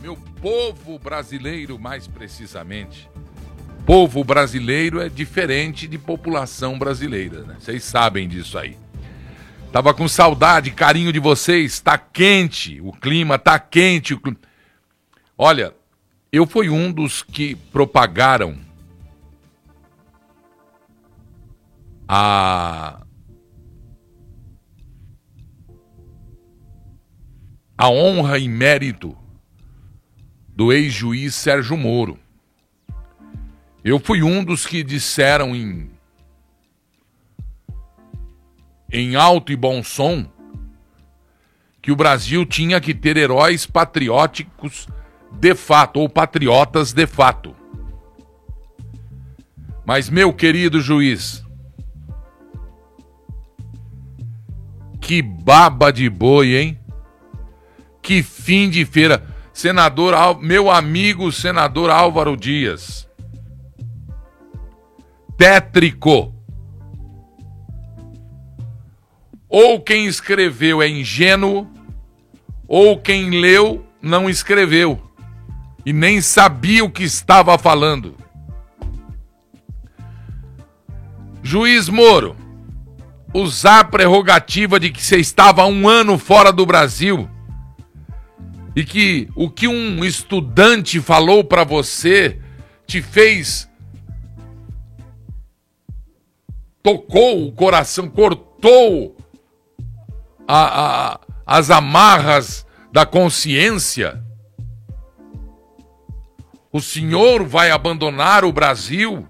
meu povo brasileiro, mais precisamente. Povo brasileiro é diferente de população brasileira, né? Vocês sabem disso aí. Tava com saudade, carinho de vocês. Tá quente, o clima tá quente. Olha, eu fui um dos que propagaram a a honra e mérito do ex-juiz Sérgio Moro. Eu fui um dos que disseram em em alto e bom som que o Brasil tinha que ter heróis patrióticos de fato ou patriotas de fato. Mas meu querido juiz, que baba de boi, hein? Que fim de feira. Senador, meu amigo senador Álvaro Dias. Tétrico. Ou quem escreveu é ingênuo, ou quem leu não escreveu e nem sabia o que estava falando. Juiz Moro, usar a prerrogativa de que você estava um ano fora do Brasil e que o que um estudante falou para você te fez tocou o coração, cortou a, a, as amarras da consciência. O senhor vai abandonar o Brasil?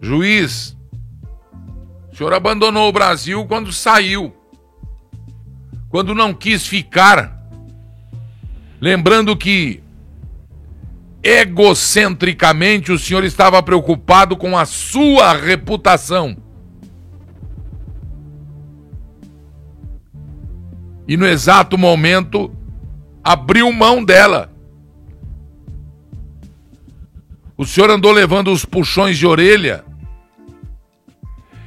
Juiz, o senhor abandonou o Brasil quando saiu quando não quis ficar. Lembrando que egocentricamente o senhor estava preocupado com a sua reputação. E no exato momento abriu mão dela. O senhor andou levando os puxões de orelha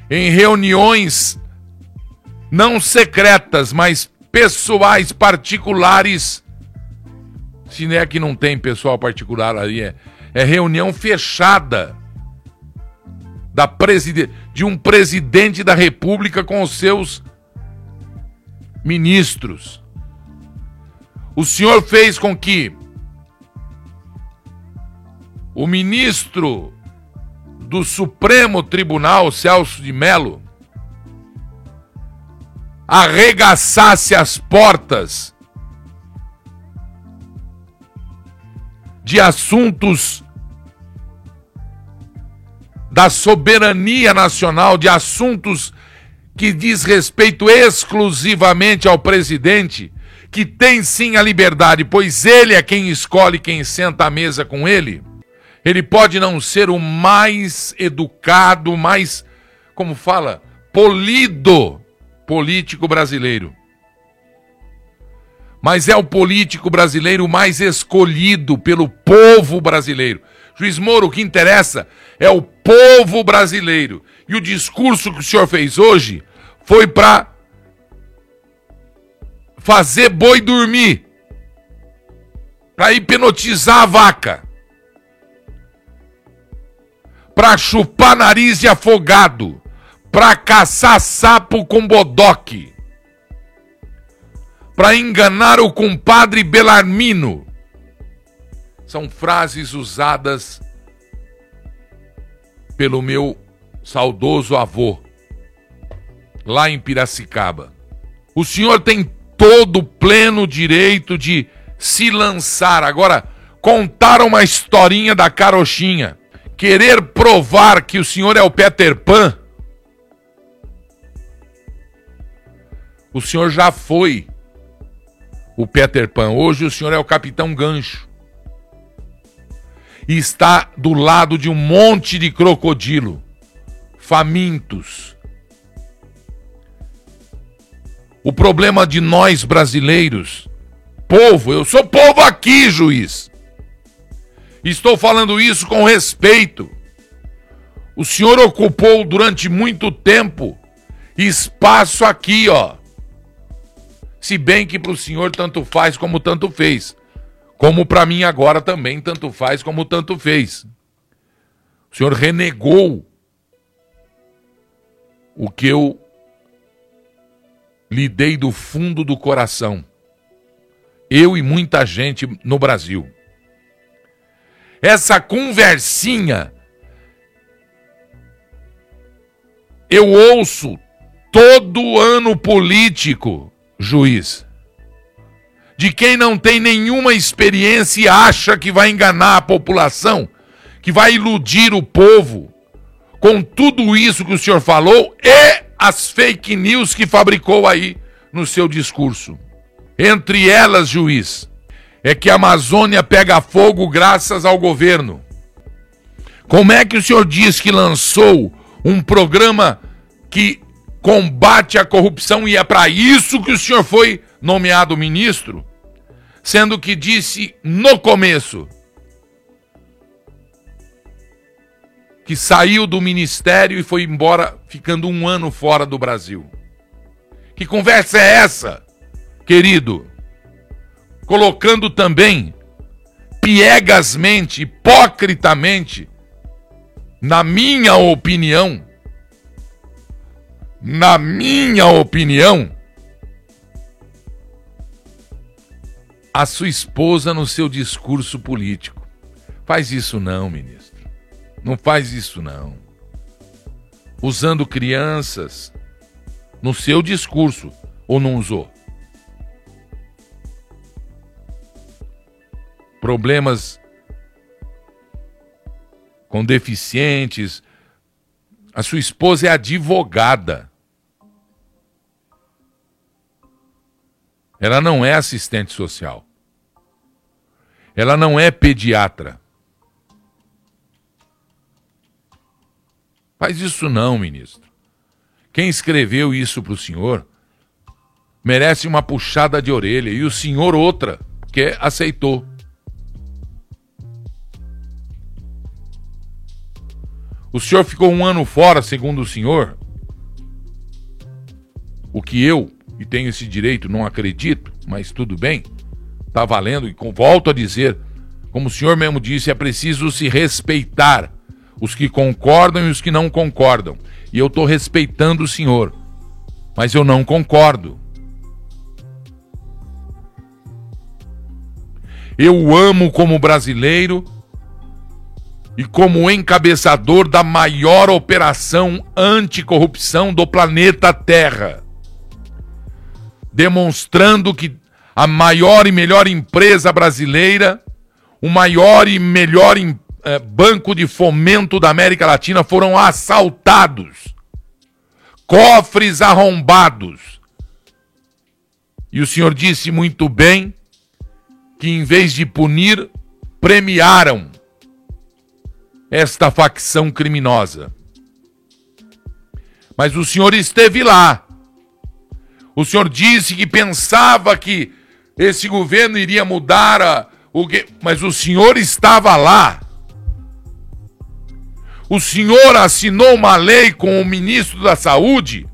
em reuniões não secretas, mas pessoais particulares. Se não é que não tem pessoal particular ali, é, é reunião fechada da preside de um presidente da República com os seus ministros. O senhor fez com que o ministro do Supremo Tribunal, Celso de Mello, arregaçasse as portas de assuntos da soberania nacional, de assuntos que diz respeito exclusivamente ao presidente, que tem sim a liberdade, pois ele é quem escolhe quem senta à mesa com ele. Ele pode não ser o mais educado, mais, como fala, polido político brasileiro. Mas é o político brasileiro mais escolhido pelo povo brasileiro. Juiz Moro, o que interessa é o povo brasileiro. E o discurso que o senhor fez hoje foi para fazer boi dormir, para hipnotizar a vaca, para chupar nariz de afogado, para caçar sapo com bodoque, para enganar o compadre Belarmino. São frases usadas pelo meu saudoso avô, lá em Piracicaba. O senhor tem todo pleno direito de se lançar. Agora, contar uma historinha da carochinha, querer provar que o senhor é o Peter Pan O senhor já foi o Peter Pan. Hoje o senhor é o Capitão Gancho. E está do lado de um monte de crocodilo, famintos. O problema de nós brasileiros, povo, eu sou povo aqui, juiz. Estou falando isso com respeito. O senhor ocupou durante muito tempo espaço aqui, ó. Se bem que para o senhor tanto faz como tanto fez. Como para mim agora também tanto faz como tanto fez. O senhor renegou o que eu lhe dei do fundo do coração. Eu e muita gente no Brasil. Essa conversinha eu ouço todo ano político, juiz, de quem não tem nenhuma experiência e acha que vai enganar a população, que vai iludir o povo com tudo isso que o senhor falou e as fake news que fabricou aí no seu discurso. Entre elas, juiz, é que a Amazônia pega fogo graças ao governo. Como é que o senhor diz que lançou um programa que combate a corrupção e é para isso que o senhor foi nomeado ministro? Sendo que disse no começo que saiu do ministério e foi embora, ficando um ano fora do Brasil. Que conversa é essa, querido? Colocando também, piegasmente, hipocritamente, na minha opinião, na minha opinião, a sua esposa no seu discurso político. Faz isso não, ministro. Não faz isso não. Usando crianças no seu discurso ou não usou? Problemas com deficientes. A sua esposa é advogada. Ela não é assistente social. Ela não é pediatra. Faz isso não, ministro. Quem escreveu isso para o senhor merece uma puxada de orelha e o senhor outra, porque aceitou. O senhor ficou um ano fora, segundo o senhor. O que eu, e tenho esse direito, não acredito, mas tudo bem, está valendo, e volto a dizer, como o senhor mesmo disse, é preciso se respeitar os que concordam e os que não concordam. E eu estou respeitando o senhor, mas eu não concordo. Eu amo como brasileiro e como encabeçador da maior operação anticorrupção do planeta Terra, demonstrando que a maior e melhor empresa brasileira, o maior e melhor empresa é, Banco de Fomento da América Latina foram assaltados. Cofres arrombados. E o senhor disse muito bem que, em vez de punir, premiaram esta facção criminosa. Mas o senhor esteve lá. O senhor disse que pensava que esse governo iria mudar a, o que, mas o senhor estava lá. O senhor assinou uma lei com o ministro da Saúde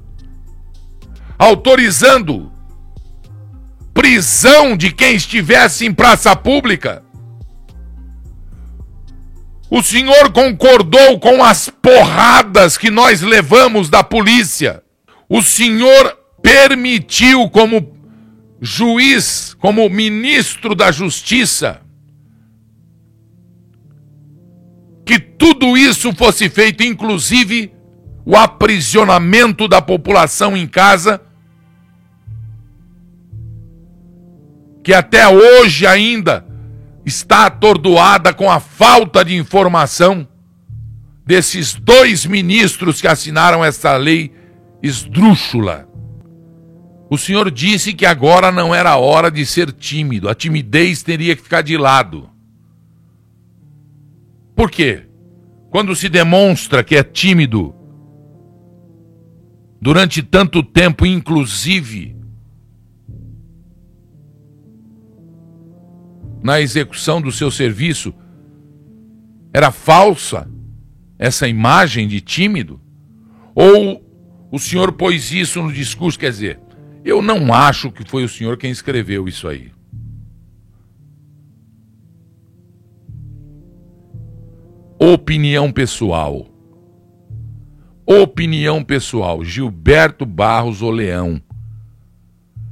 autorizando prisão de quem estivesse em praça pública. O senhor concordou com as porradas que nós levamos da polícia. O senhor permitiu, como juiz, como ministro da Justiça, que tudo isso fosse feito, inclusive o aprisionamento da população em casa, que até hoje ainda está atordoada com a falta de informação desses dois ministros que assinaram essa lei esdrúxula. O senhor disse que agora não era hora de ser tímido, a timidez teria que ficar de lado. Por quê? Quando se demonstra que é tímido durante tanto tempo, inclusive na execução do seu serviço, era falsa essa imagem de tímido? Ou o senhor pôs isso no discurso, quer dizer, eu não acho que foi o senhor quem escreveu isso aí. Opinião pessoal. Opinião pessoal. Gilberto Barros Oleão.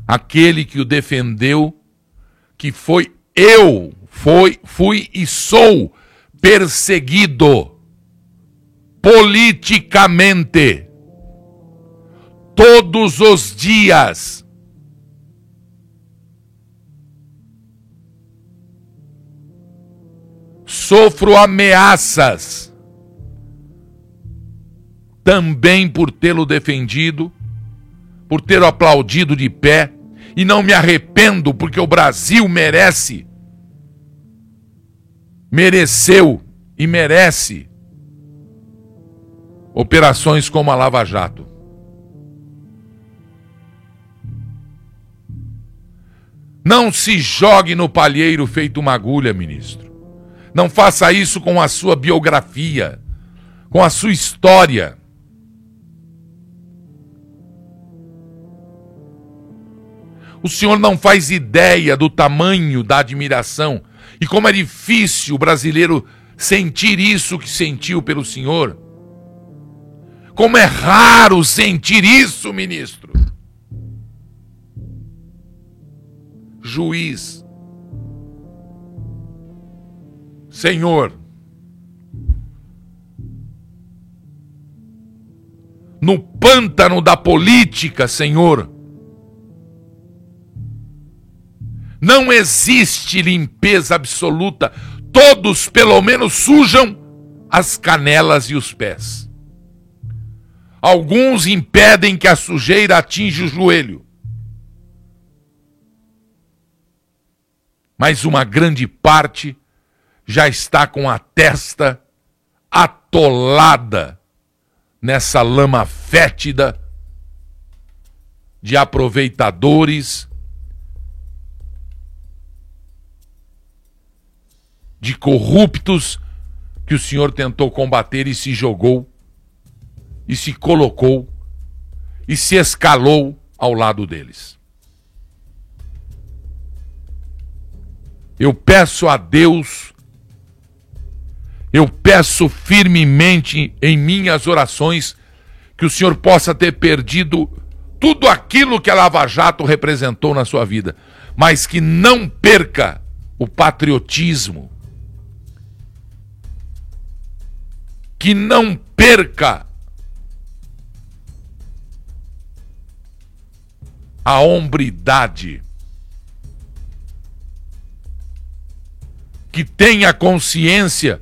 Aquele que o defendeu, que foi eu, foi, fui e sou perseguido politicamente todos os dias. Sofro ameaças também por tê-lo defendido, por ter aplaudido de pé, e não me arrependo porque o Brasil merece, mereceu e merece operações como a Lava Jato. Não se jogue no palheiro feito uma agulha, ministro. Não faça isso com a sua biografia, com a sua história. O senhor não faz ideia do tamanho da admiração e como é difícil o brasileiro sentir isso que sentiu pelo senhor. Como é raro sentir isso, ministro. Juiz. Senhor, no pântano da política, Senhor, não existe limpeza absoluta. Todos, pelo menos, sujam as canelas e os pés. Alguns impedem que a sujeira atinja o joelho. Mas uma grande parte já está com a testa atolada nessa lama fétida de aproveitadores, de corruptos que o senhor tentou combater e se jogou, e se colocou, e se escalou ao lado deles. Eu peço a Deus, eu peço firmemente em minhas orações que o Senhor possa ter perdido tudo aquilo que a Lava Jato representou na sua vida, mas que não perca o patriotismo, que não perca a hombridade que tenha consciência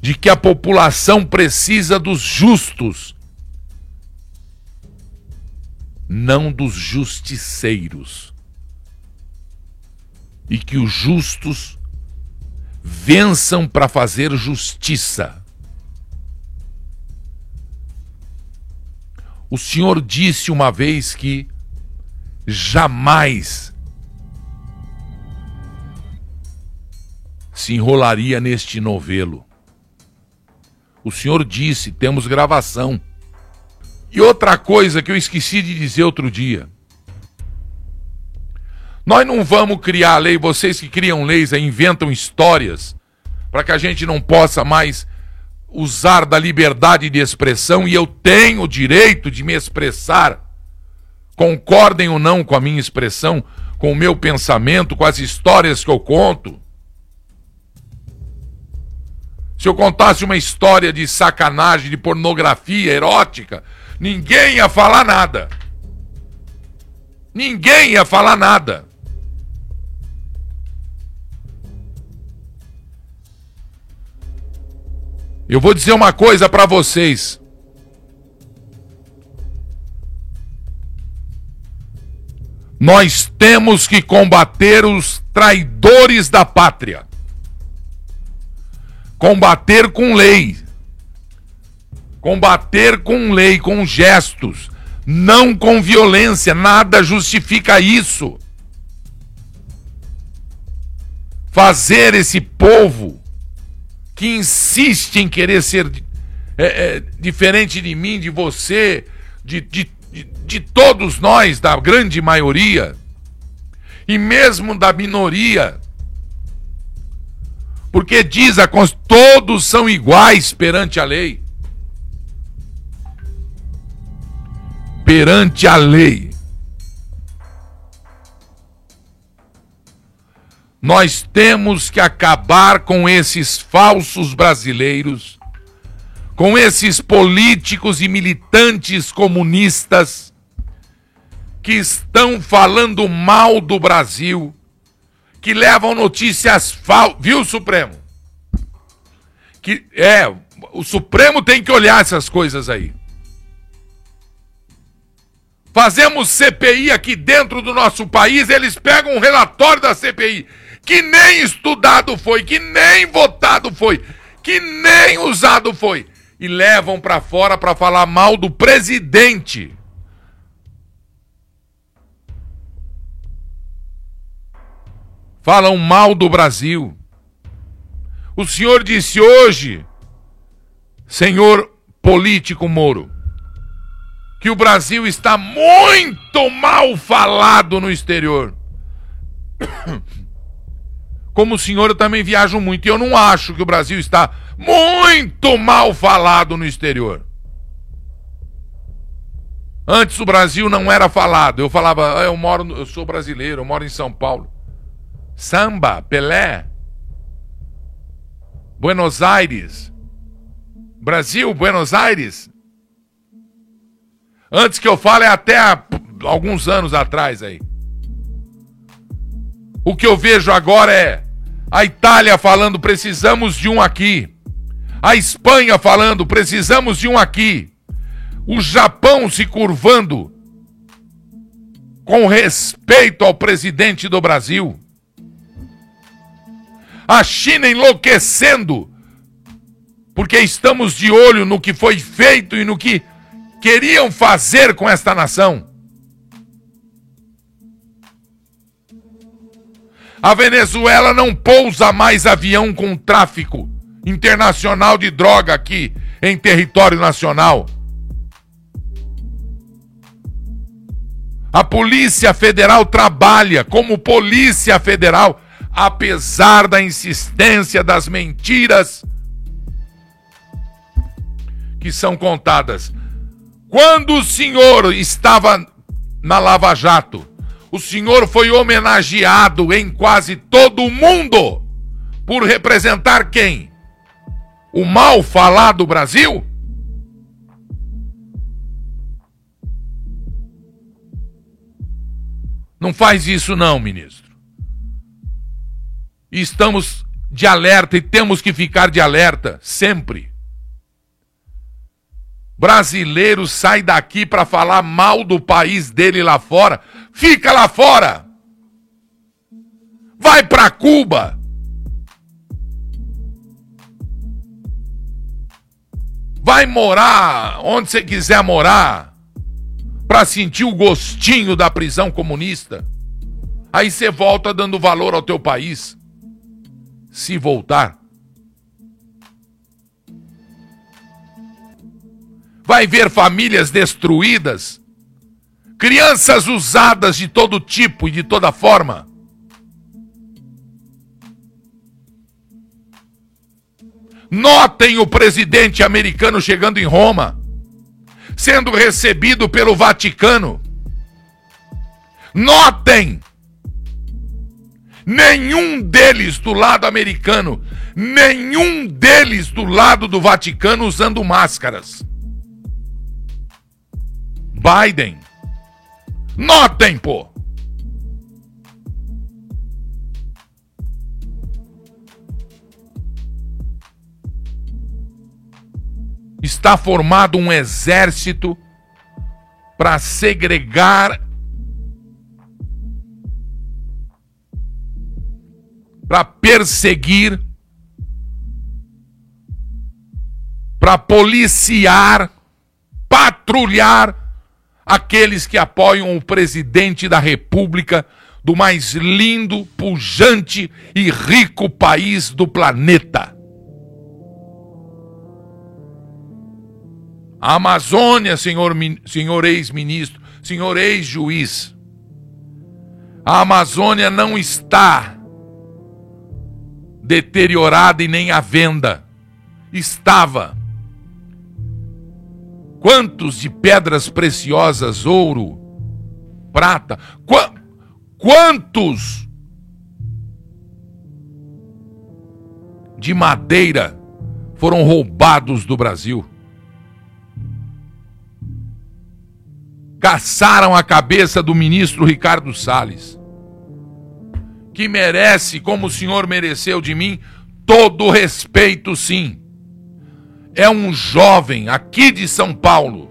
de que a população precisa dos justos, não dos justiceiros. E que os justos vençam para fazer justiça. O Senhor disse uma vez que jamais se enrolaria neste novelo. O senhor disse, temos gravação. E outra coisa que eu esqueci de dizer outro dia. Nós não vamos criar lei, vocês que criam leis aí inventam histórias para que a gente não possa mais usar da liberdade de expressão e eu tenho o direito de me expressar. Concordem ou não com a minha expressão, com o meu pensamento, com as histórias que eu conto. Se eu contasse uma história de sacanagem, de pornografia erótica, ninguém ia falar nada. Ninguém ia falar nada. Eu vou dizer uma coisa para vocês. Nós temos que combater os traidores da pátria. Combater com lei. Combater com lei, com gestos, não com violência, nada justifica isso. Fazer esse povo que insiste em querer ser é, é, diferente de mim, de você, de, de de todos nós, da grande maioria, e mesmo da minoria. Porque diz a Constituição, todos são iguais perante a lei. Perante a lei. Nós temos que acabar com esses falsos brasileiros, com esses políticos e militantes comunistas que estão falando mal do Brasil, que levam notícias falsas. Viu, Supremo? Que é, o Supremo tem que olhar essas coisas aí. Fazemos CPI aqui dentro do nosso país, eles pegam um relatório da CPI que nem estudado foi, que nem votado foi, que nem usado foi e levam para fora para falar mal do presidente. Falam mal do Brasil. O senhor disse hoje, senhor político Moro, que o Brasil está muito mal falado no exterior. Como o senhor, eu também viajo muito e eu não acho que o Brasil está muito mal falado no exterior. Antes o Brasil não era falado. Eu falava, ah, eu moro, eu sou brasileiro, eu moro em São Paulo. Samba, Pelé, Buenos Aires, Brasil, Buenos Aires. Antes que eu fale, é até alguns anos atrás aí. O que eu vejo agora é a Itália falando precisamos de um aqui. A Espanha falando precisamos de um aqui. O Japão se curvando com respeito ao presidente do Brasil a China enlouquecendo, porque estamos de olho no que foi feito e no que queriam fazer com esta nação. A Venezuela não pousa mais avião com tráfico internacional de droga aqui em território nacional. A Polícia Federal trabalha como Polícia Federal apesar da insistência das mentiras que são contadas. Quando o senhor estava na Lava Jato, o senhor foi homenageado em quase todo o mundo por representar quem? O mal falado Brasil? Não faz isso não, ministro. E estamos de alerta e temos que ficar de alerta sempre. Brasileiro sai daqui para falar mal do país dele lá fora. Fica lá fora. Vai para Cuba. Vai morar onde você quiser morar para sentir o gostinho da prisão comunista. Aí você volta dando valor ao teu país se voltar. Vai ver famílias destruídas, crianças usadas de todo tipo e de toda forma. Notem o presidente americano chegando em Roma, sendo recebido pelo Vaticano. Notem nenhum deles do lado americano, nenhum deles do lado do Vaticano usando máscaras. Biden. Notem, pô. Está formado um exército para segregar para perseguir, para policiar, patrulhar aqueles que apoiam o presidente da República do mais lindo, pujante e rico país do planeta. A Amazônia, senhor, senhor ex-ministro, senhor ex-juiz, a Amazônia não está deteriorada e nem à venda. Estava. Quantos de pedras preciosas, ouro, prata, qu quantos de madeira foram roubados do Brasil? Caçaram a cabeça do ministro Ricardo Salles que merece, como o senhor mereceu de mim, todo respeito, sim. É um jovem aqui de São Paulo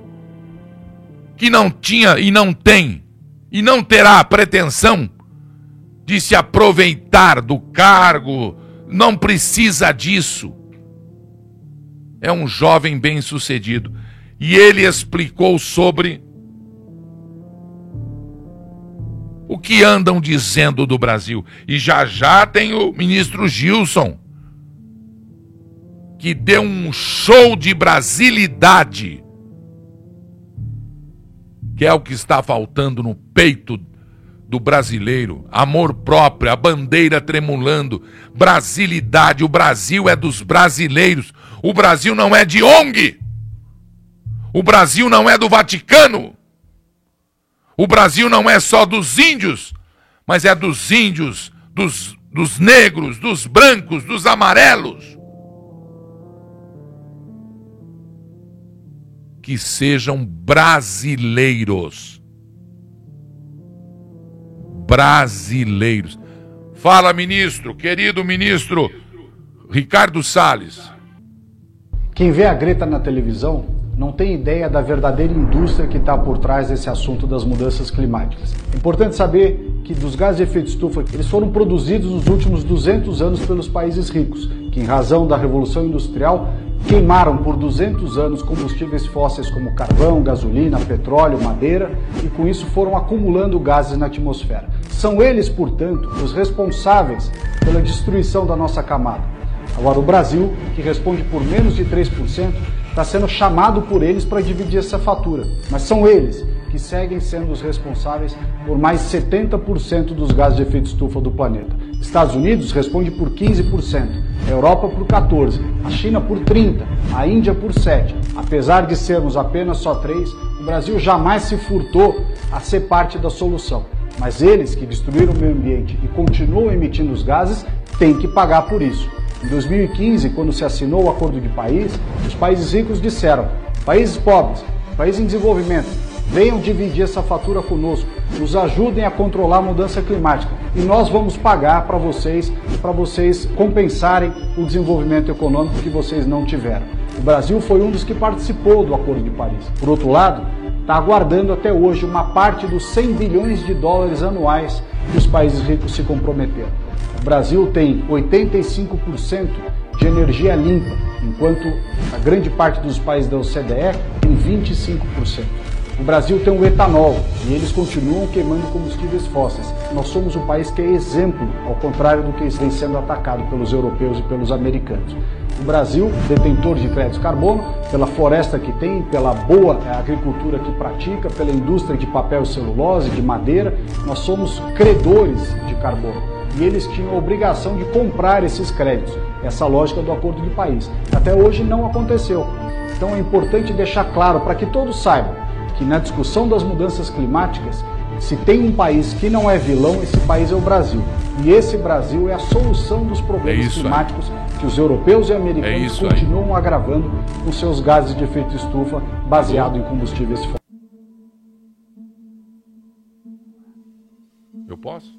que não tinha e não tem e não terá a pretensão de se aproveitar do cargo, não precisa disso. É um jovem bem-sucedido. E ele explicou sobre o que andam dizendo do Brasil. E já já tem o ministro Gilson, que deu um show de brasilidade, que é o que está faltando no peito do brasileiro. Amor próprio, a bandeira tremulando, brasilidade. O Brasil é dos brasileiros. O Brasil não é de ONG. O Brasil não é do Vaticano. O Brasil não é só dos índios, mas é dos índios, dos, dos negros, dos brancos, dos amarelos. Que sejam brasileiros. Brasileiros. Fala, ministro, querido ministro Ricardo Salles. Quem vê a Greta na televisão não tem ideia da verdadeira indústria que está por trás desse assunto das mudanças climáticas. É importante saber que dos gases de efeito estufa, eles foram produzidos nos últimos 200 anos pelos países ricos, que em razão da revolução industrial queimaram por 200 anos combustíveis fósseis como carvão, gasolina, petróleo, madeira e com isso foram acumulando gases na atmosfera. São eles, portanto, os responsáveis pela destruição da nossa camada. Agora, o Brasil, que responde por menos de 3%, está sendo chamado por eles para dividir essa fatura. Mas são eles que seguem sendo os responsáveis por mais 70% dos gases de efeito estufa do planeta. Estados Unidos responde por 15%, a Europa por 14%, a China por 30%, a Índia por 7%. Apesar de sermos apenas só três, o Brasil jamais se furtou a ser parte da solução. Mas eles que destruíram o meio ambiente e continuam emitindo os gases têm que pagar por isso. Em 2015, quando se assinou o Acordo de País, os países ricos disseram: países pobres, países em desenvolvimento, venham dividir essa fatura conosco, nos ajudem a controlar a mudança climática e nós vamos pagar para vocês, para vocês compensarem o desenvolvimento econômico que vocês não tiveram. O Brasil foi um dos que participou do Acordo de Paris. Por outro lado, está aguardando até hoje uma parte dos 100 bilhões de dólares anuais que os países ricos se comprometeram. O Brasil tem 85% de energia limpa, enquanto a grande parte dos países da OCDE tem 25%. O Brasil tem o etanol e eles continuam queimando combustíveis fósseis. Nós somos um país que é exemplo, ao contrário do que vem sendo atacado pelos europeus e pelos americanos. O Brasil, detentor de créditos de carbono, pela floresta que tem, pela boa agricultura que pratica, pela indústria de papel celulose, de madeira, nós somos credores de carbono e eles tinham a obrigação de comprar esses créditos. Essa lógica do acordo de país. Até hoje não aconteceu. Então é importante deixar claro para que todos saibam que na discussão das mudanças climáticas, se tem um país que não é vilão, esse país é o Brasil. E esse Brasil é a solução dos problemas é climáticos aí. que os europeus e americanos é continuam aí. agravando com seus gases de efeito estufa baseado em combustíveis fósseis. Eu posso?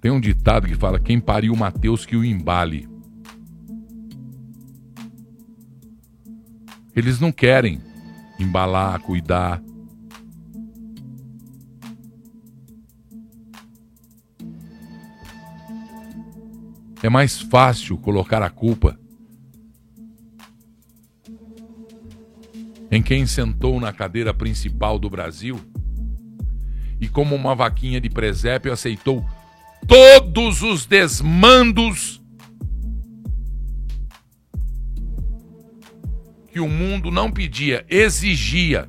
Tem um ditado que fala: quem pariu Mateus que o embale. Eles não querem embalar, cuidar. É mais fácil colocar a culpa em quem sentou na cadeira principal do Brasil e, como uma vaquinha de presépio, aceitou todos os desmandos que o mundo não pedia, exigia.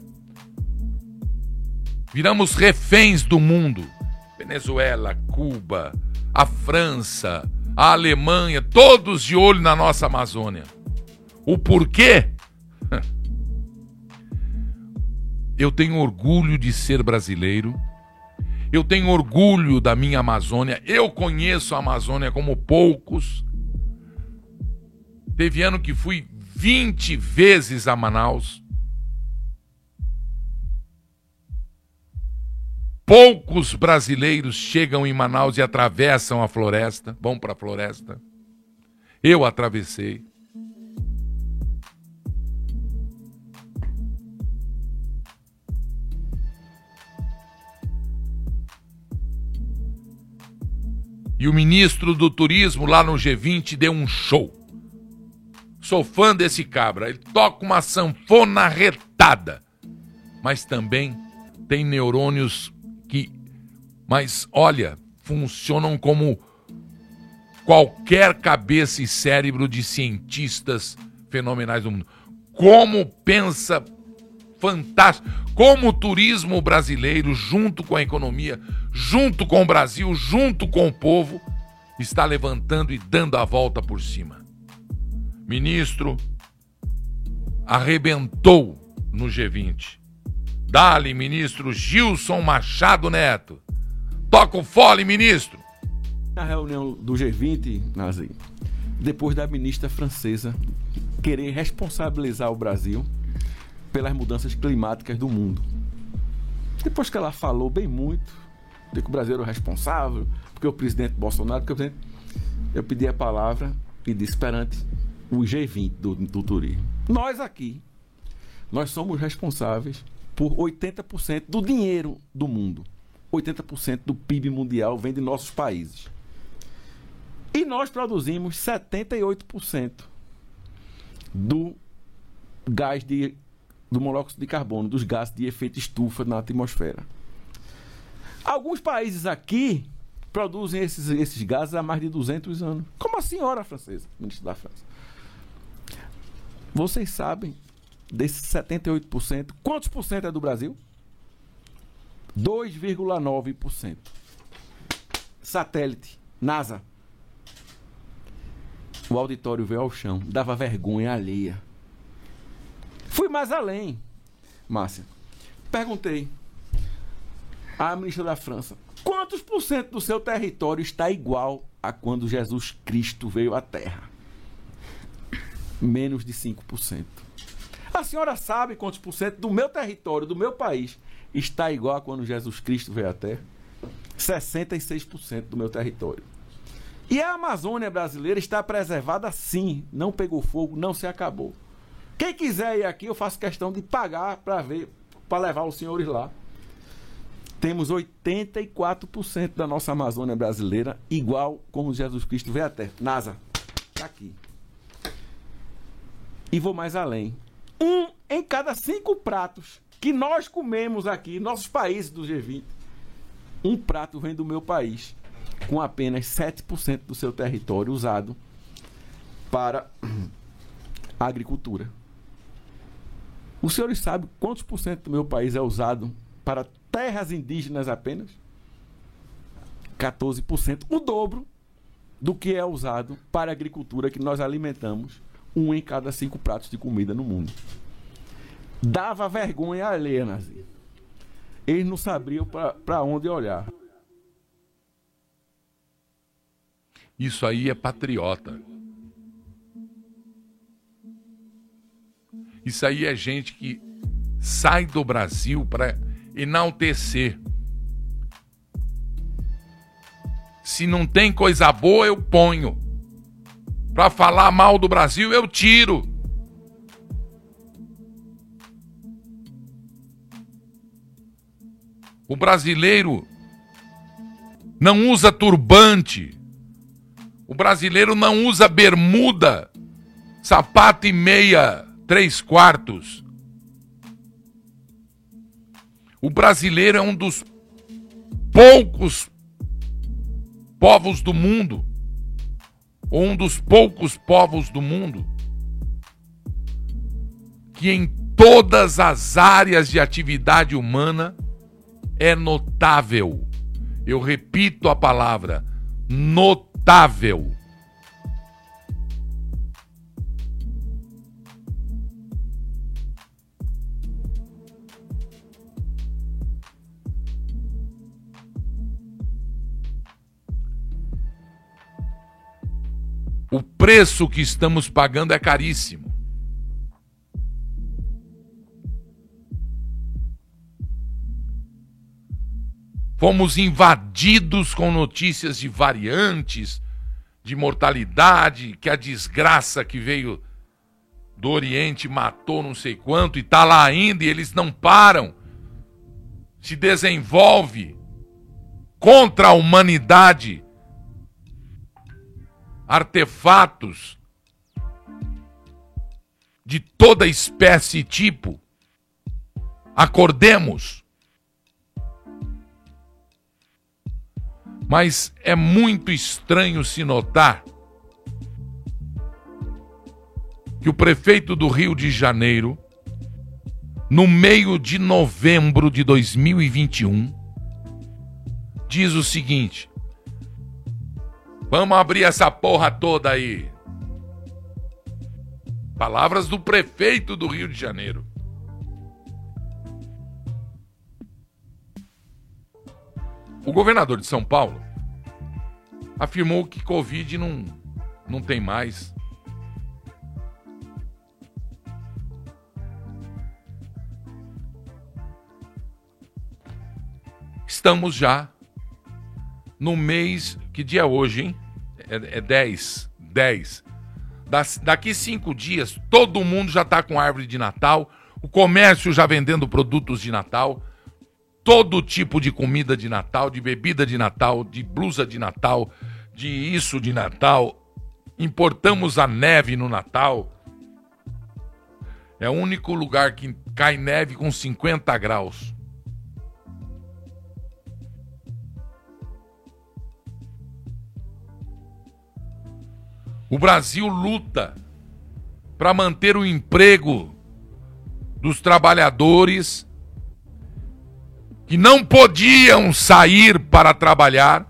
Viramos reféns do mundo. Venezuela, Cuba, a França, a Alemanha, todos de olho na nossa Amazônia. O porquê? Eu tenho orgulho de ser brasileiro. Eu tenho orgulho da minha Amazônia. Eu conheço a Amazônia como poucos. Teve ano que fui 20 vezes a Manaus. Poucos brasileiros chegam em Manaus e atravessam a floresta, vão para a floresta. Eu atravessei. E o ministro do turismo lá no G20 deu um show. Sou fã desse cabra. Ele toca uma sanfona retada. Mas também tem neurônios que, mas olha, funcionam como qualquer cabeça e cérebro de cientistas fenomenais do mundo. Como pensa fantástico. Como o turismo brasileiro, junto com a economia, junto com o Brasil, junto com o povo, está levantando e dando a volta por cima. Ministro arrebentou no G20. Dali, ministro Gilson Machado Neto. Toca o fole, ministro. Na reunião do G20, Nazi, depois da ministra francesa querer responsabilizar o Brasil pelas mudanças climáticas do mundo. Depois que ela falou bem muito, de que o Brasil era o responsável, porque o presidente Bolsonaro, porque o presidente, eu pedi a palavra e disse perante o G20 do, do turismo. Nós aqui, nós somos responsáveis por 80% do dinheiro do mundo. 80% do PIB mundial vem de nossos países. E nós produzimos 78% do gás de do monóxido de carbono, dos gases de efeito estufa na atmosfera. Alguns países aqui produzem esses, esses gases há mais de 200 anos. Como a senhora francesa, ministra da França. Vocês sabem, desses 78%, quantos por cento é do Brasil? 2,9%. Satélite, NASA. O auditório veio ao chão, dava vergonha alheia. Fui mais além, Márcia. Perguntei à ministra da França: quantos por cento do seu território está igual a quando Jesus Cristo veio à Terra? Menos de 5%. A senhora sabe quantos por cento do meu território, do meu país, está igual a quando Jesus Cristo veio à Terra? 66% do meu território. E a Amazônia brasileira está preservada sim, não pegou fogo, não se acabou. Quem quiser ir aqui, eu faço questão de pagar para ver, para levar os senhores lá. Temos 84% da nossa Amazônia brasileira igual como Jesus Cristo veio à Terra. NASA, tá aqui. E vou mais além. Um em cada cinco pratos que nós comemos aqui, nossos países do G20, um prato vem do meu país, com apenas 7% do seu território usado para a agricultura. Os senhores sabem quantos por cento do meu país é usado para terras indígenas apenas? 14%, o dobro do que é usado para a agricultura que nós alimentamos um em cada cinco pratos de comida no mundo. Dava vergonha alheia, Nazi. Eles não sabiam para onde olhar. Isso aí é patriota. Isso aí é gente que sai do Brasil para enaltecer. Se não tem coisa boa, eu ponho. Para falar mal do Brasil, eu tiro. O brasileiro não usa turbante. O brasileiro não usa bermuda, sapato e meia três quartos. O brasileiro é um dos poucos povos do mundo, ou um dos poucos povos do mundo, que em todas as áreas de atividade humana é notável. Eu repito a palavra, notável. O preço que estamos pagando é caríssimo. Fomos invadidos com notícias de variantes, de mortalidade, que a desgraça que veio do Oriente matou não sei quanto e está lá ainda e eles não param. Se desenvolve contra a humanidade artefatos de toda espécie e tipo. Acordemos. Mas é muito estranho se notar que o prefeito do Rio de Janeiro, no meio de novembro de 2021, diz o seguinte: Vamos abrir essa porra toda aí. Palavras do prefeito do Rio de Janeiro. O governador de São Paulo afirmou que Covid não, não tem mais. Estamos já no mês. Que dia é hoje, hein? É, é 10. 10. Das, daqui cinco dias, todo mundo já está com árvore de Natal, o comércio já vendendo produtos de Natal todo tipo de comida de Natal, de bebida de Natal, de blusa de Natal, de isso de Natal. Importamos a neve no Natal. É o único lugar que cai neve com 50 graus. O Brasil luta para manter o emprego dos trabalhadores que não podiam sair para trabalhar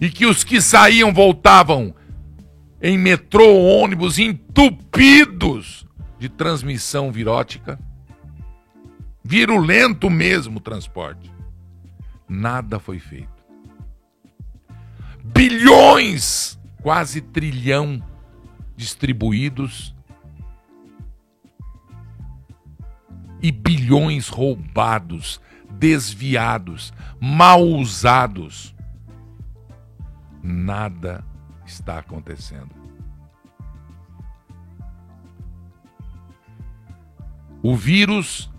e que os que saíam voltavam em metrô ônibus entupidos de transmissão virótica. Virulento mesmo o transporte. Nada foi feito. Bilhões, quase trilhão distribuídos e bilhões roubados, desviados, mal usados. Nada está acontecendo. O vírus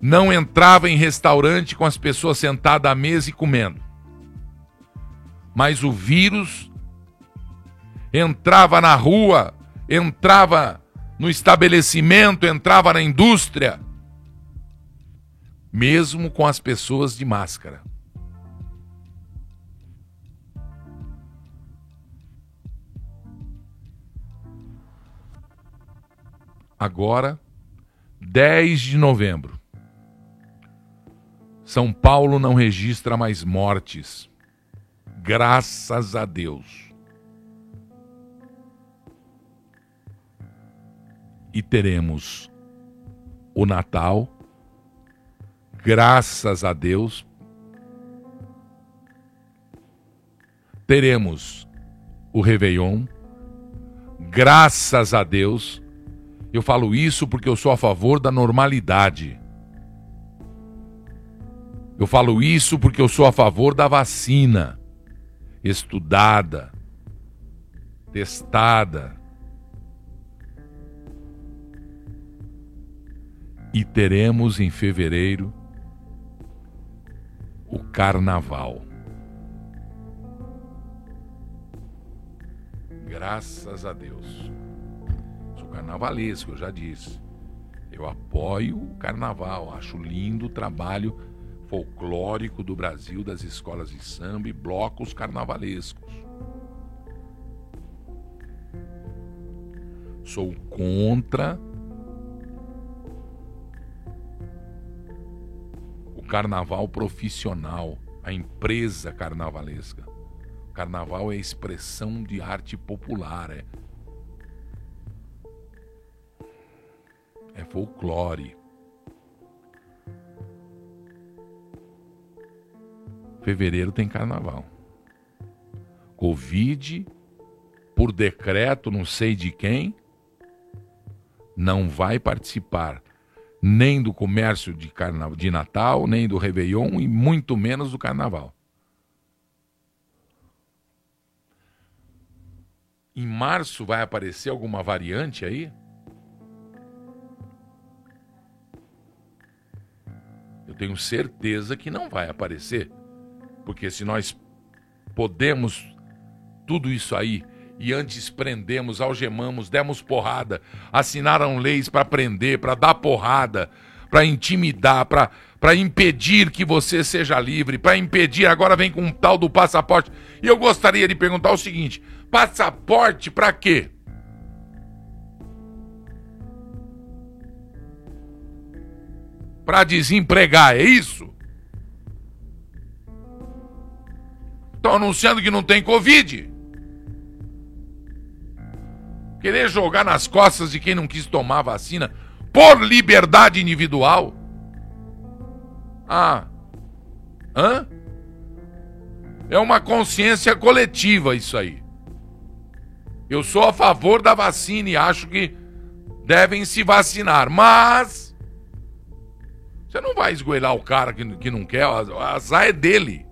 não entrava em restaurante com as pessoas sentadas à mesa e comendo. Mas o vírus entrava na rua, entrava no estabelecimento, entrava na indústria, mesmo com as pessoas de máscara. Agora, 10 de novembro. São Paulo não registra mais mortes. Graças a Deus. e teremos o Natal, graças a Deus. Teremos o Réveillon, graças a Deus. Eu falo isso porque eu sou a favor da normalidade. Eu falo isso porque eu sou a favor da vacina estudada, testada, e teremos em fevereiro o carnaval. Graças a Deus. Sou carnavalesco, eu já disse. Eu apoio o carnaval, acho lindo o trabalho folclórico do Brasil, das escolas de samba e blocos carnavalescos. Sou contra o carnaval profissional, a empresa carnavalesca. Carnaval é expressão de arte popular, é, é folclore. Fevereiro tem carnaval. Covid, por decreto, não sei de quem, não vai participar nem do comércio de, carnaval, de Natal, nem do Réveillon e muito menos do Carnaval. Em março vai aparecer alguma variante aí? Eu tenho certeza que não vai aparecer. Porque se nós podemos tudo isso aí e antes prendemos, algemamos, demos porrada, assinaram leis para prender, para dar porrada, para intimidar, para impedir que você seja livre, para impedir, agora vem com um tal do passaporte. E eu gostaria de perguntar o seguinte: passaporte para quê? Para desempregar, é isso? Estão anunciando que não tem Covid. Querer jogar nas costas de quem não quis tomar vacina por liberdade individual? Ah. Hã? É uma consciência coletiva isso aí. Eu sou a favor da vacina e acho que devem se vacinar, mas você não vai esgoelar o cara que, que não quer, o azar é dele.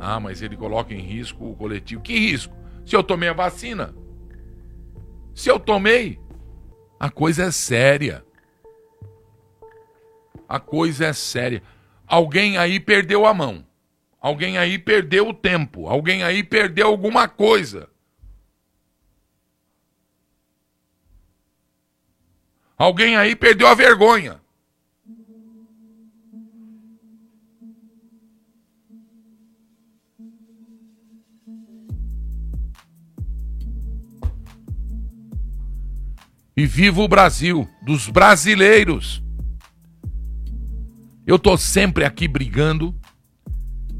Ah, mas ele coloca em risco o coletivo. Que risco? Se eu tomei a vacina. Se eu tomei, a coisa é séria. A coisa é séria. Alguém aí perdeu a mão. Alguém aí perdeu o tempo. Alguém aí perdeu alguma coisa. Alguém aí perdeu a vergonha. E viva o Brasil, dos brasileiros. Eu tô sempre aqui brigando.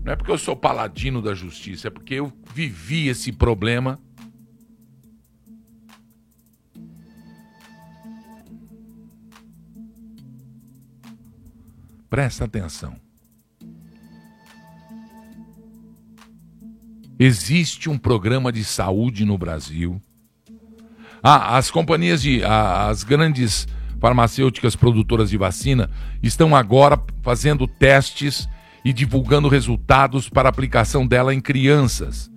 Não é porque eu sou paladino da justiça, é porque eu vivi esse problema. Presta atenção. Existe um programa de saúde no Brasil ah, as companhias de. as grandes farmacêuticas produtoras de vacina estão agora fazendo testes e divulgando resultados para aplicação dela em crianças.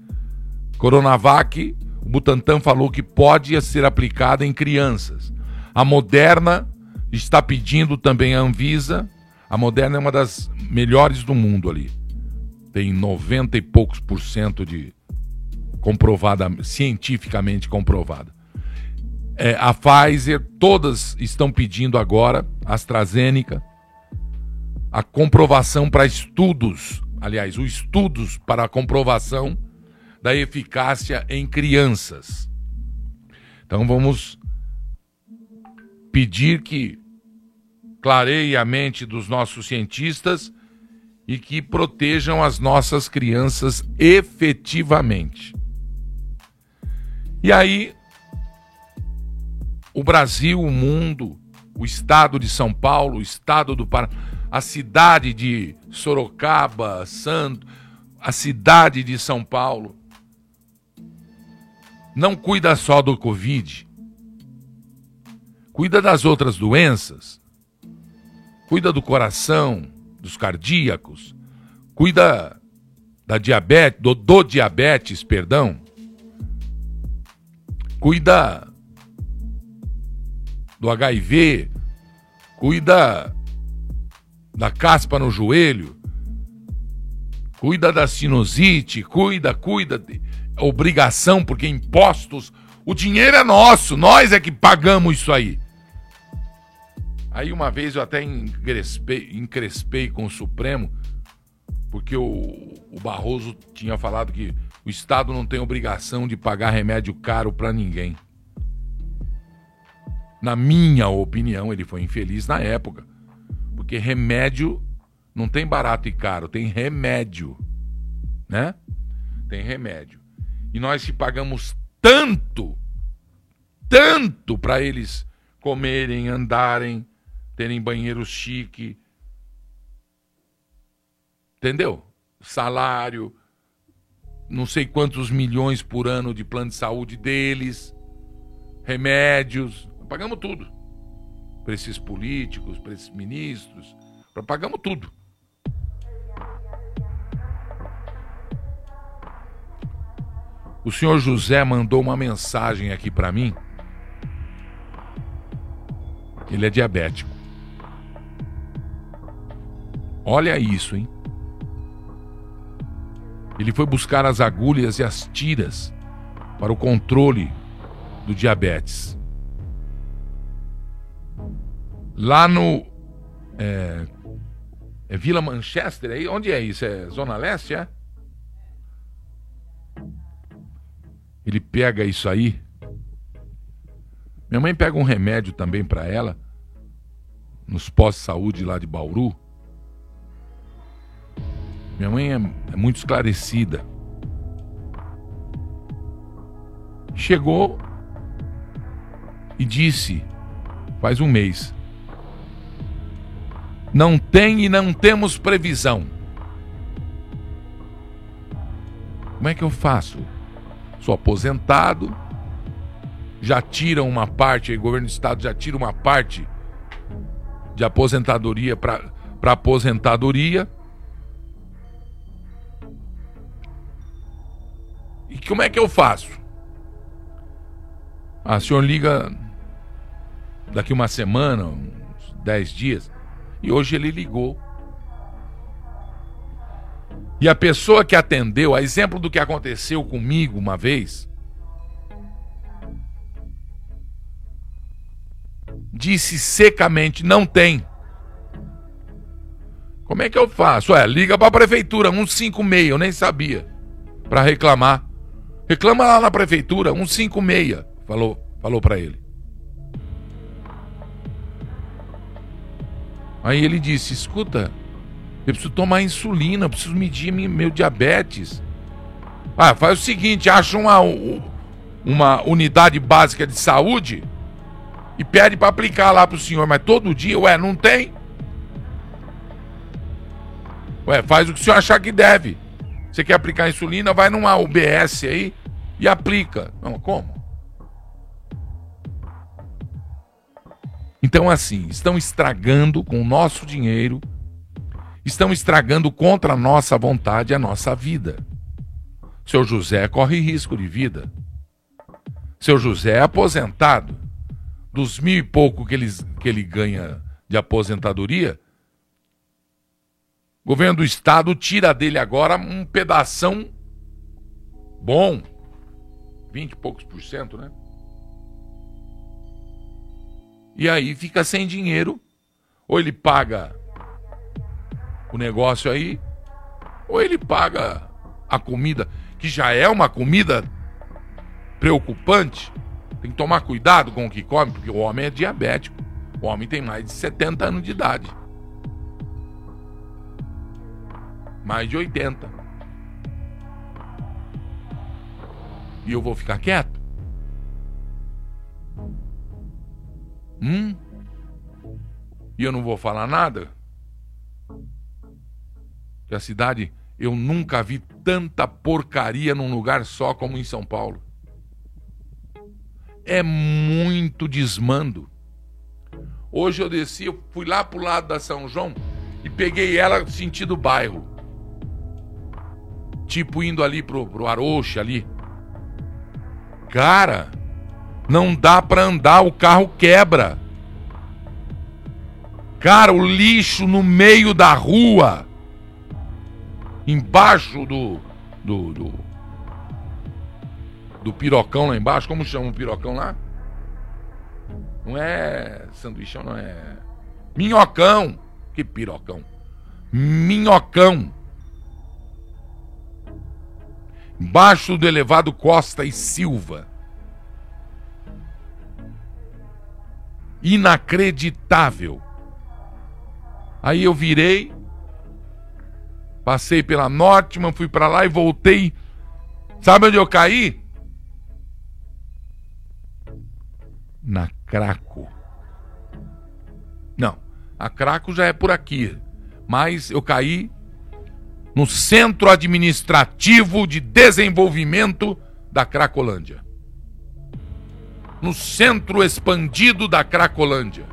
Coronavac, o Butantan falou que pode ser aplicada em crianças. A Moderna está pedindo também a Anvisa. A Moderna é uma das melhores do mundo ali. Tem 90 e poucos por cento de comprovada, cientificamente comprovada é, a Pfizer, todas estão pedindo agora, AstraZeneca, a comprovação para estudos, aliás, os estudos para a comprovação da eficácia em crianças. Então vamos pedir que clareie a mente dos nossos cientistas e que protejam as nossas crianças efetivamente. E aí o Brasil, o mundo, o estado de São Paulo, o estado do Paraná, a cidade de Sorocaba, Santo, a cidade de São Paulo, não cuida só do Covid, cuida das outras doenças, cuida do coração, dos cardíacos, cuida da diabetes, do, do diabetes, perdão, cuida do HIV, cuida da caspa no joelho, cuida da sinusite, cuida, cuida obrigação, porque impostos O dinheiro é nosso, nós é que pagamos isso aí. Aí uma vez eu até encrespei, encrespei com o Supremo, porque o, o Barroso tinha falado que o Estado não tem obrigação de pagar remédio caro para ninguém. Na minha opinião, ele foi infeliz na época. Porque remédio não tem barato e caro, tem remédio. Né? Tem remédio. E nós se pagamos tanto, tanto para eles comerem, andarem, terem banheiro chique. Entendeu? Salário, não sei quantos milhões por ano de plano de saúde deles, remédios, pagamos tudo. Para esses políticos, para esses ministros, pagamos tudo. O senhor José mandou uma mensagem aqui para mim. Ele é diabético. Olha isso, hein? Ele foi buscar as agulhas e as tiras para o controle do diabetes. Lá no. É, é Vila Manchester aí? Onde é isso? É Zona Leste, é? Ele pega isso aí. Minha mãe pega um remédio também para ela, nos pós-saúde lá de Bauru. Minha mãe é, é muito esclarecida. Chegou e disse, faz um mês: Não tem e não temos previsão. Como é que eu faço? Sou aposentado, já tiram uma parte, o governo do estado já tira uma parte de aposentadoria para aposentadoria. E como é que eu faço? Ah, o senhor liga daqui uma semana, uns 10 dias. E hoje ele ligou. E a pessoa que atendeu, a exemplo do que aconteceu comigo uma vez, disse secamente: não tem. Como é que eu faço? Ué, liga para a prefeitura, 156, eu nem sabia, para reclamar. Reclama lá na prefeitura, 156, falou, falou para ele. Aí ele disse: "Escuta, eu preciso tomar insulina, eu preciso medir meu diabetes. Ah, faz o seguinte, acha uma uma unidade básica de saúde e pede para aplicar lá pro senhor, mas todo dia, ué, não tem? Ué, faz o que o senhor achar que deve. Você quer aplicar insulina, vai numa UBS aí, e aplica. Não, como? Então, assim, estão estragando com o nosso dinheiro, estão estragando contra a nossa vontade a nossa vida. Seu José corre risco de vida. Seu José é aposentado. Dos mil e pouco que ele, que ele ganha de aposentadoria, o governo do estado tira dele agora um pedação bom. 20 e poucos por cento, né? E aí fica sem dinheiro. Ou ele paga o negócio aí, ou ele paga a comida, que já é uma comida preocupante. Tem que tomar cuidado com o que come, porque o homem é diabético. O homem tem mais de 70 anos de idade. Mais de 80. E eu vou ficar quieto? Hum? E eu não vou falar nada? Que a cidade, eu nunca vi tanta porcaria num lugar só como em São Paulo. É muito desmando. Hoje eu desci, eu fui lá pro lado da São João e peguei ela sentido bairro. Tipo indo ali pro, pro Aroche ali. Cara, não dá para andar, o carro quebra. Cara, o lixo no meio da rua. Embaixo do. do, do do pirocão lá embaixo. Como chama o pirocão lá? Não é sanduichão, não é. Minhocão. Que pirocão? Minhocão. Embaixo do elevado Costa e Silva. Inacreditável. Aí eu virei, passei pela Nortman, fui para lá e voltei. Sabe onde eu caí? Na Craco. Não, a Craco já é por aqui, mas eu caí no Centro Administrativo de Desenvolvimento da Cracolândia. No centro expandido da Cracolândia.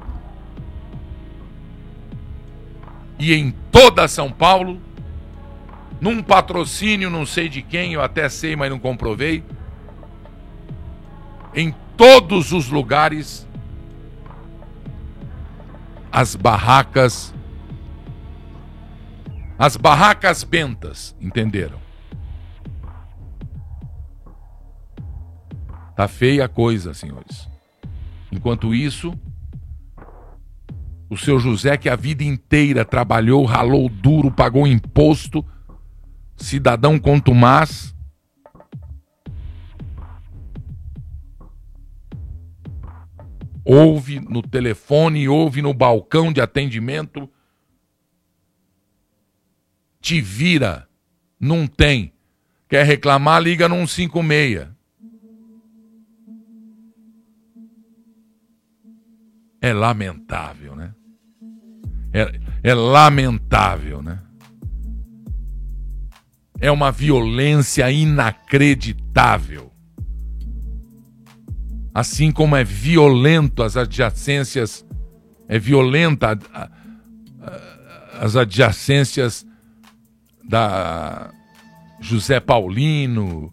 E em toda São Paulo, num patrocínio, não sei de quem, eu até sei, mas não comprovei. Em todos os lugares, as barracas as barracas bentas, entenderam? Tá feia a coisa, senhores. Enquanto isso, o seu José, que a vida inteira trabalhou, ralou duro, pagou imposto, cidadão contumaz, ouve no telefone, ouve no balcão de atendimento te vira. Não tem. Quer reclamar, liga no 156. É lamentável, né? É, é lamentável, né? É uma violência inacreditável. Assim como é violento as adjacências, é violenta a, a, as adjacências da José Paulino,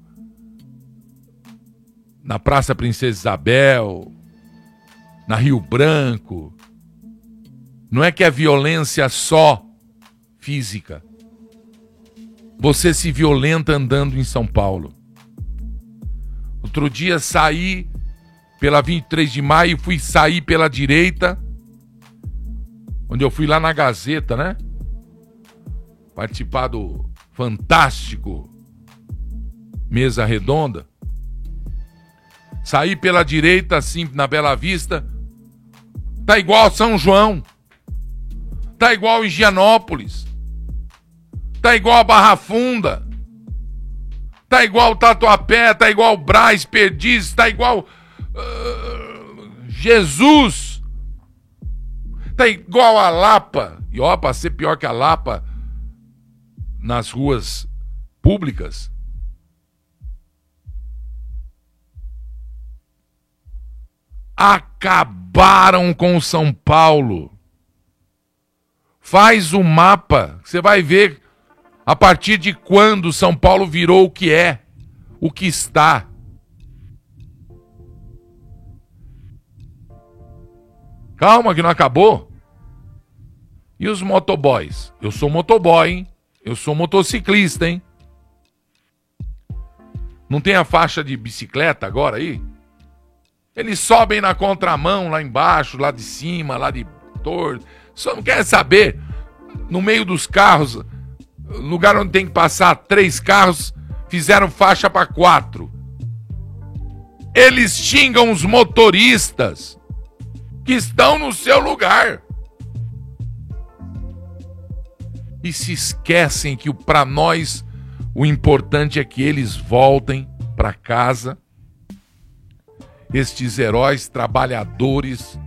na Praça Princesa Isabel, na Rio Branco. Não é que é violência só física. Você se violenta andando em São Paulo. Outro dia saí pela 23 de maio fui sair pela direita, onde eu fui lá na Gazeta, né? participar do fantástico Mesa Redonda. Saí pela direita, assim, na Bela Vista. Tá igual São João. Tá igual Higienópolis. Tá igual a Barra Funda. Tá igual Tatuapé, tá igual Braz, Perdiz, tá igual uh, Jesus. Tá igual a Lapa. E ó, pra ser pior que a Lapa, nas ruas públicas. Acabaram com São Paulo. Faz o mapa, você vai ver a partir de quando São Paulo virou o que é, o que está. Calma que não acabou. E os motoboys? Eu sou motoboy, hein? Eu sou motociclista, hein? Não tem a faixa de bicicleta agora aí? Eles sobem na contramão lá embaixo, lá de cima, lá de torto. Só não quer saber. No meio dos carros, lugar onde tem que passar três carros, fizeram faixa para quatro. Eles xingam os motoristas que estão no seu lugar. e se esquecem que para nós o importante é que eles voltem para casa. Estes heróis trabalhadores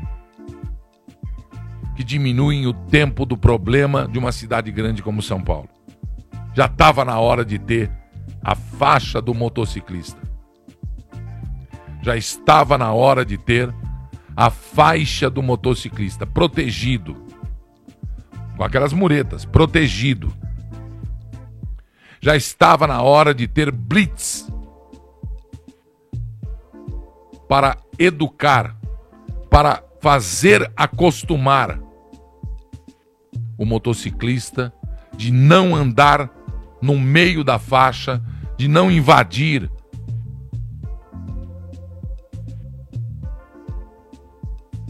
que diminuem o tempo do problema de uma cidade grande como São Paulo. Já estava na hora de ter a faixa do motociclista. Já estava na hora de ter a faixa do motociclista protegido com aquelas muretas, protegido. Já estava na hora de ter blitz para educar, para fazer acostumar o motociclista de não andar no meio da faixa, de não invadir.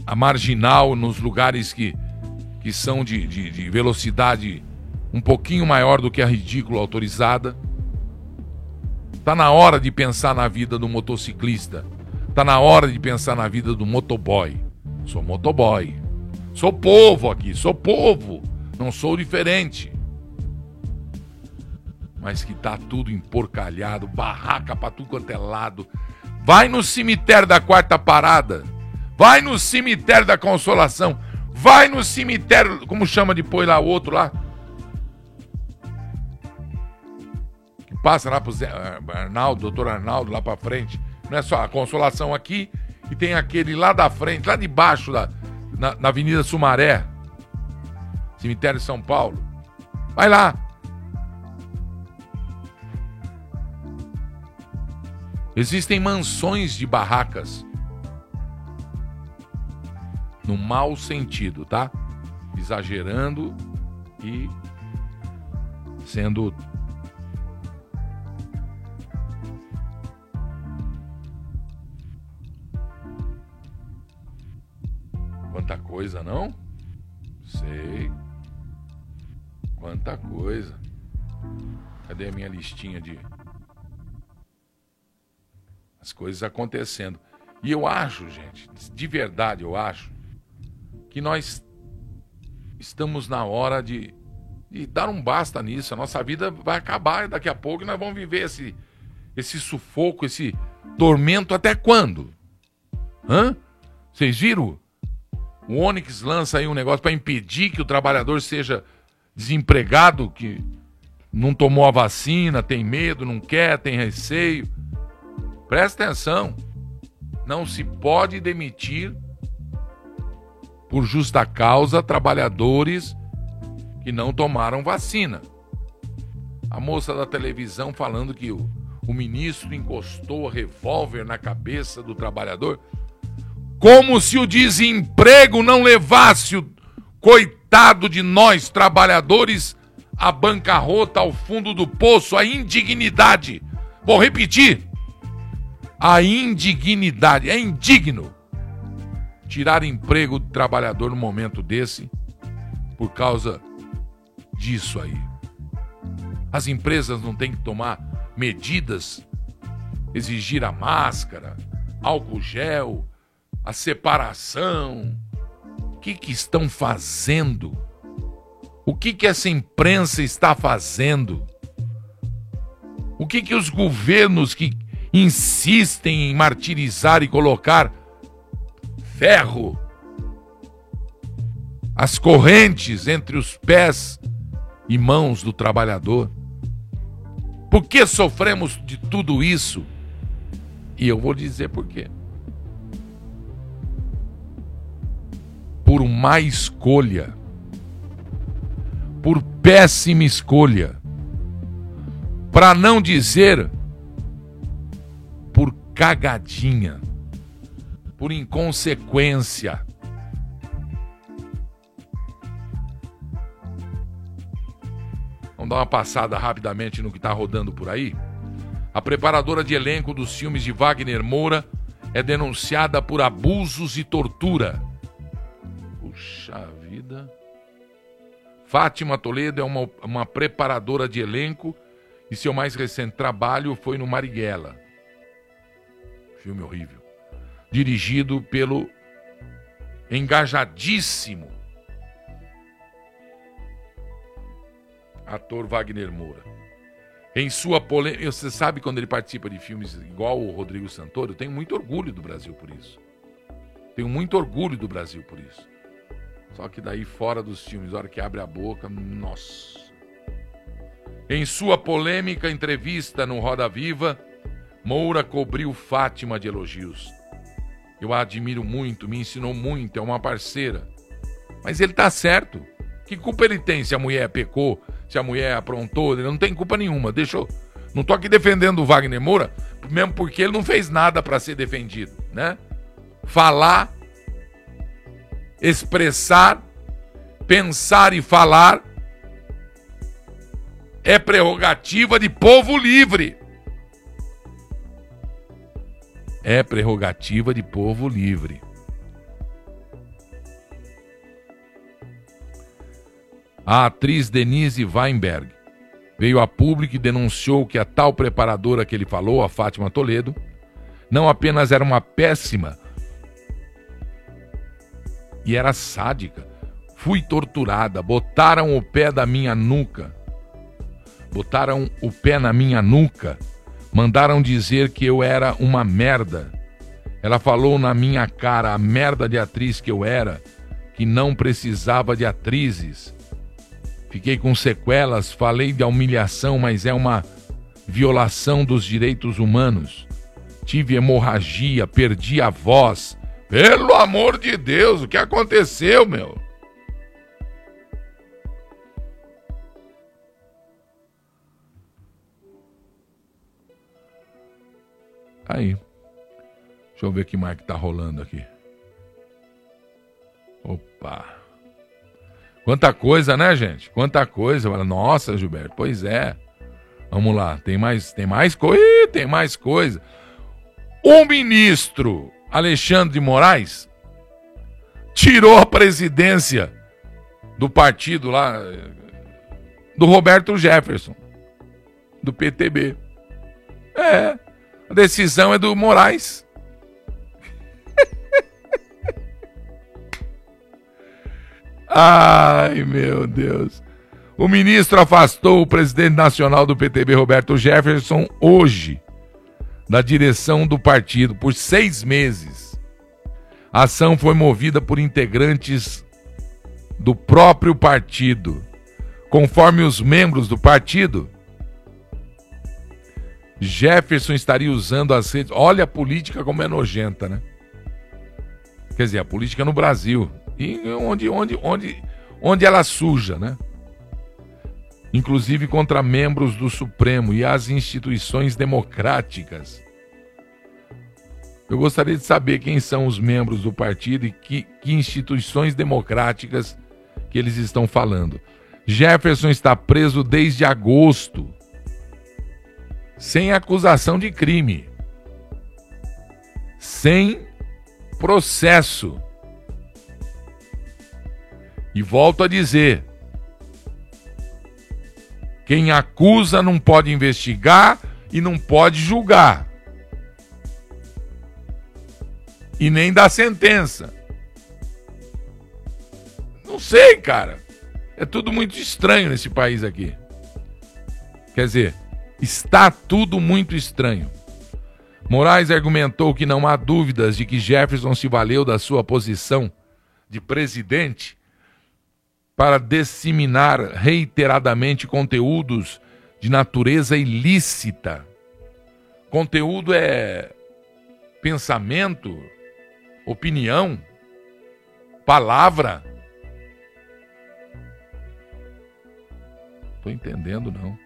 A marginal nos lugares que, que são de, de, de velocidade um pouquinho maior do que a ridícula autorizada. Está na hora de pensar na vida do motociclista. Tá na hora de pensar na vida do motoboy. Sou motoboy. Sou povo aqui, sou povo. Não sou diferente. Mas que tá tudo emporcalhado, barraca pra tudo quanto é lado. Vai no cemitério da quarta parada. Vai no cemitério da consolação. Vai no cemitério, como chama depois lá o outro lá? Que passa lá pro Zé, eh, Arnaldo, doutor Arnaldo, lá pra frente. Não é só a consolação aqui e tem aquele lá da frente, lá de baixo, lá, na, na Avenida Sumaré. Cemitério de São Paulo. Vai lá. Existem mansões de barracas. No mau sentido, tá? Exagerando e sendo coisa, não? Sei. Quanta coisa. Cadê a minha listinha de as coisas acontecendo? E eu acho, gente, de verdade eu acho que nós estamos na hora de, de dar um basta nisso. A nossa vida vai acabar daqui a pouco e nós vamos viver esse esse sufoco, esse tormento até quando? Hã? Vocês viram? O Onyx lança aí um negócio para impedir que o trabalhador seja desempregado, que não tomou a vacina, tem medo, não quer, tem receio. Presta atenção. Não se pode demitir por justa causa trabalhadores que não tomaram vacina. A moça da televisão falando que o, o ministro encostou a revólver na cabeça do trabalhador como se o desemprego não levasse o coitado de nós trabalhadores à bancarrota, ao fundo do poço, à indignidade. Vou repetir: a indignidade. É indigno tirar emprego do trabalhador no momento desse por causa disso aí. As empresas não têm que tomar medidas, exigir a máscara, álcool gel, a separação. O que, que estão fazendo? O que, que essa imprensa está fazendo? O que, que os governos que insistem em martirizar e colocar ferro, as correntes entre os pés e mãos do trabalhador? Por que sofremos de tudo isso? E eu vou dizer por quê. Por má escolha, por péssima escolha, para não dizer por cagadinha, por inconsequência. Vamos dar uma passada rapidamente no que está rodando por aí. A preparadora de elenco dos filmes de Wagner Moura é denunciada por abusos e tortura. Puxa vida. Fátima Toledo é uma, uma preparadora de elenco e seu mais recente trabalho foi no Marighella. Filme horrível. Dirigido pelo engajadíssimo ator Wagner Moura. Em sua polêmica, você sabe quando ele participa de filmes igual o Rodrigo Santoro, eu tenho muito orgulho do Brasil por isso. Tenho muito orgulho do Brasil por isso. Só que daí fora dos filmes, a hora que abre a boca, nossa. Em sua polêmica entrevista no Roda Viva, Moura cobriu Fátima de elogios. Eu a admiro muito, me ensinou muito, é uma parceira. Mas ele tá certo. Que culpa ele tem se a mulher pecou, se a mulher aprontou? Ele não tem culpa nenhuma. Deixa eu... Não tô aqui defendendo o Wagner Moura, mesmo porque ele não fez nada para ser defendido, né? Falar expressar, pensar e falar é prerrogativa de povo livre. É prerrogativa de povo livre. A atriz Denise Weinberg veio a público e denunciou que a tal preparadora que ele falou, a Fátima Toledo, não apenas era uma péssima e era sádica. Fui torturada, botaram o pé da minha nuca. Botaram o pé na minha nuca. Mandaram dizer que eu era uma merda. Ela falou na minha cara a merda de atriz que eu era, que não precisava de atrizes. Fiquei com sequelas, falei de humilhação, mas é uma violação dos direitos humanos. Tive hemorragia, perdi a voz, pelo amor de Deus, o que aconteceu, meu? Aí. Deixa eu ver que mais que tá rolando aqui. Opa. Quanta coisa, né, gente? Quanta coisa. Nossa, Gilberto, pois é. Vamos lá, tem mais, tem mais coisa, tem mais coisa. O ministro Alexandre de Moraes tirou a presidência do partido lá do Roberto Jefferson, do PTB. É, a decisão é do Moraes. Ai, meu Deus. O ministro afastou o presidente nacional do PTB, Roberto Jefferson, hoje da direção do partido por seis meses. A ação foi movida por integrantes do próprio partido. Conforme os membros do partido, Jefferson estaria usando as redes. Olha a política como é nojenta, né? Quer dizer, a política no Brasil. E onde, onde, onde, onde ela suja, né? Inclusive contra membros do Supremo e as instituições democráticas. Eu gostaria de saber quem são os membros do partido e que, que instituições democráticas que eles estão falando. Jefferson está preso desde agosto, sem acusação de crime, sem processo. E volto a dizer: quem acusa não pode investigar e não pode julgar. E nem dar sentença. Não sei, cara. É tudo muito estranho nesse país aqui. Quer dizer, está tudo muito estranho. Moraes argumentou que não há dúvidas de que Jefferson se valeu da sua posição de presidente para disseminar reiteradamente conteúdos de natureza ilícita. Conteúdo é pensamento, opinião, palavra. Tô entendendo não.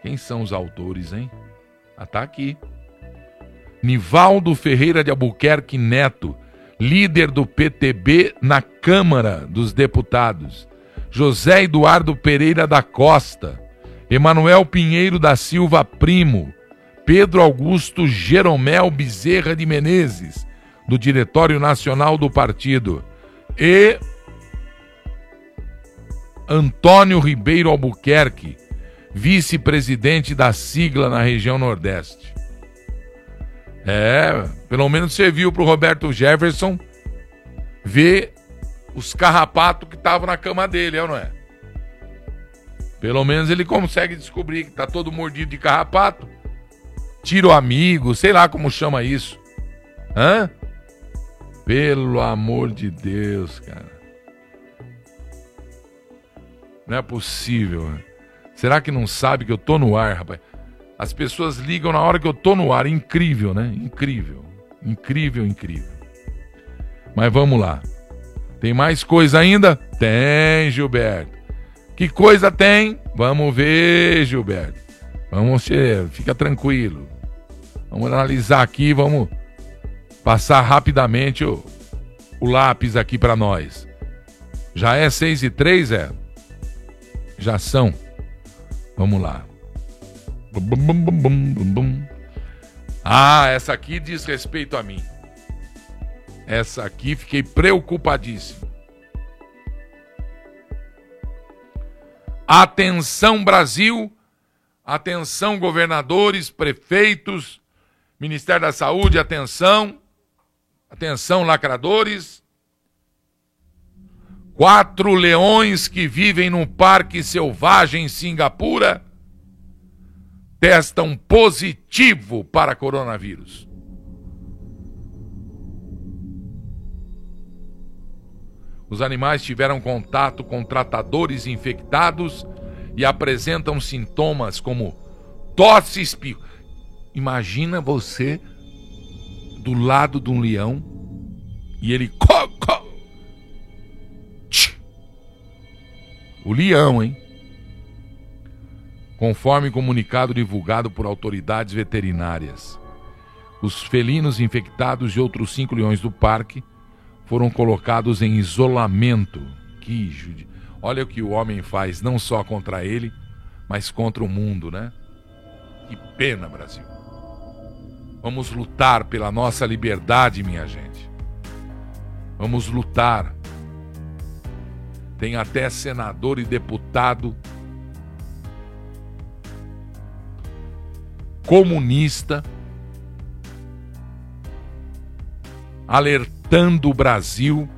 Quem são os autores, hein? Ah, tá aqui. Nivaldo Ferreira de Albuquerque Neto, líder do PTB na Câmara dos Deputados, José Eduardo Pereira da Costa, Emanuel Pinheiro da Silva Primo, Pedro Augusto Jeromel Bezerra de Menezes, do Diretório Nacional do Partido, e Antônio Ribeiro Albuquerque, vice-presidente da sigla na região Nordeste. É, pelo menos serviu para o Roberto Jefferson ver os carrapatos que estavam na cama dele, é ou não é? Pelo menos ele consegue descobrir que tá todo mordido de carrapato. Tira o amigo, sei lá como chama isso. Hã? Pelo amor de Deus, cara. Não é possível. Né? Será que não sabe que eu tô no ar, rapaz? As pessoas ligam na hora que eu tô no ar. Incrível, né? Incrível. Incrível, incrível. Mas vamos lá. Tem mais coisa ainda? Tem, Gilberto. Que coisa tem? Vamos ver, Gilberto. Vamos ser, fica tranquilo. Vamos analisar aqui, vamos passar rapidamente o, o lápis aqui para nós. Já é 6 e 3, é? Já são. Vamos lá. Ah, essa aqui diz respeito a mim. Essa aqui fiquei preocupadíssimo. Atenção Brasil, atenção governadores, prefeitos, Ministério da Saúde, atenção, atenção lacradores. Quatro leões que vivem num parque selvagem em Singapura testam positivo para coronavírus. Os animais tiveram contato com tratadores infectados e apresentam sintomas como tosse espirro. Imagina você do lado de um leão e ele co. O leão, hein? Conforme comunicado divulgado por autoridades veterinárias, os felinos infectados e outros cinco leões do parque foram colocados em isolamento. Que judi... Olha o que o homem faz, não só contra ele, mas contra o mundo, né? Que pena, Brasil. Vamos lutar pela nossa liberdade, minha gente. Vamos lutar. Tem até senador e deputado comunista alertando o Brasil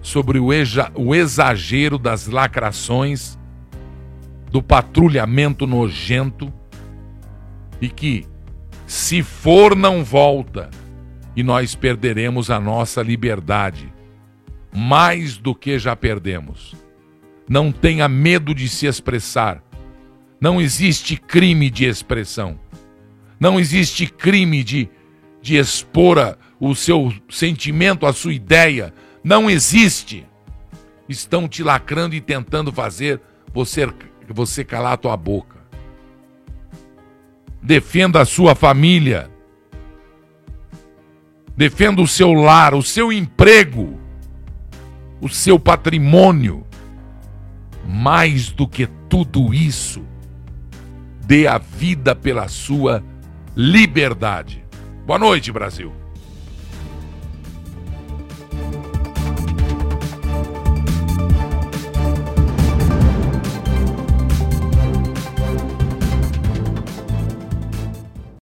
sobre o, exagero das lacrações, do patrulhamento nojento e que, se for, não volta e nós perderemos a nossa liberdade, mais do que já perdemos. Não tenha medo de se expressar. Não existe crime de expressão. Não existe crime de, de expor a, o seu sentimento, a sua ideia. Não existe. Estão te lacrando e tentando fazer você, você calar a tua boca. Defenda a sua família. Defenda o seu lar, o seu emprego, o seu patrimônio. Mais do que tudo isso, dê a vida pela sua liberdade. Boa noite, Brasil.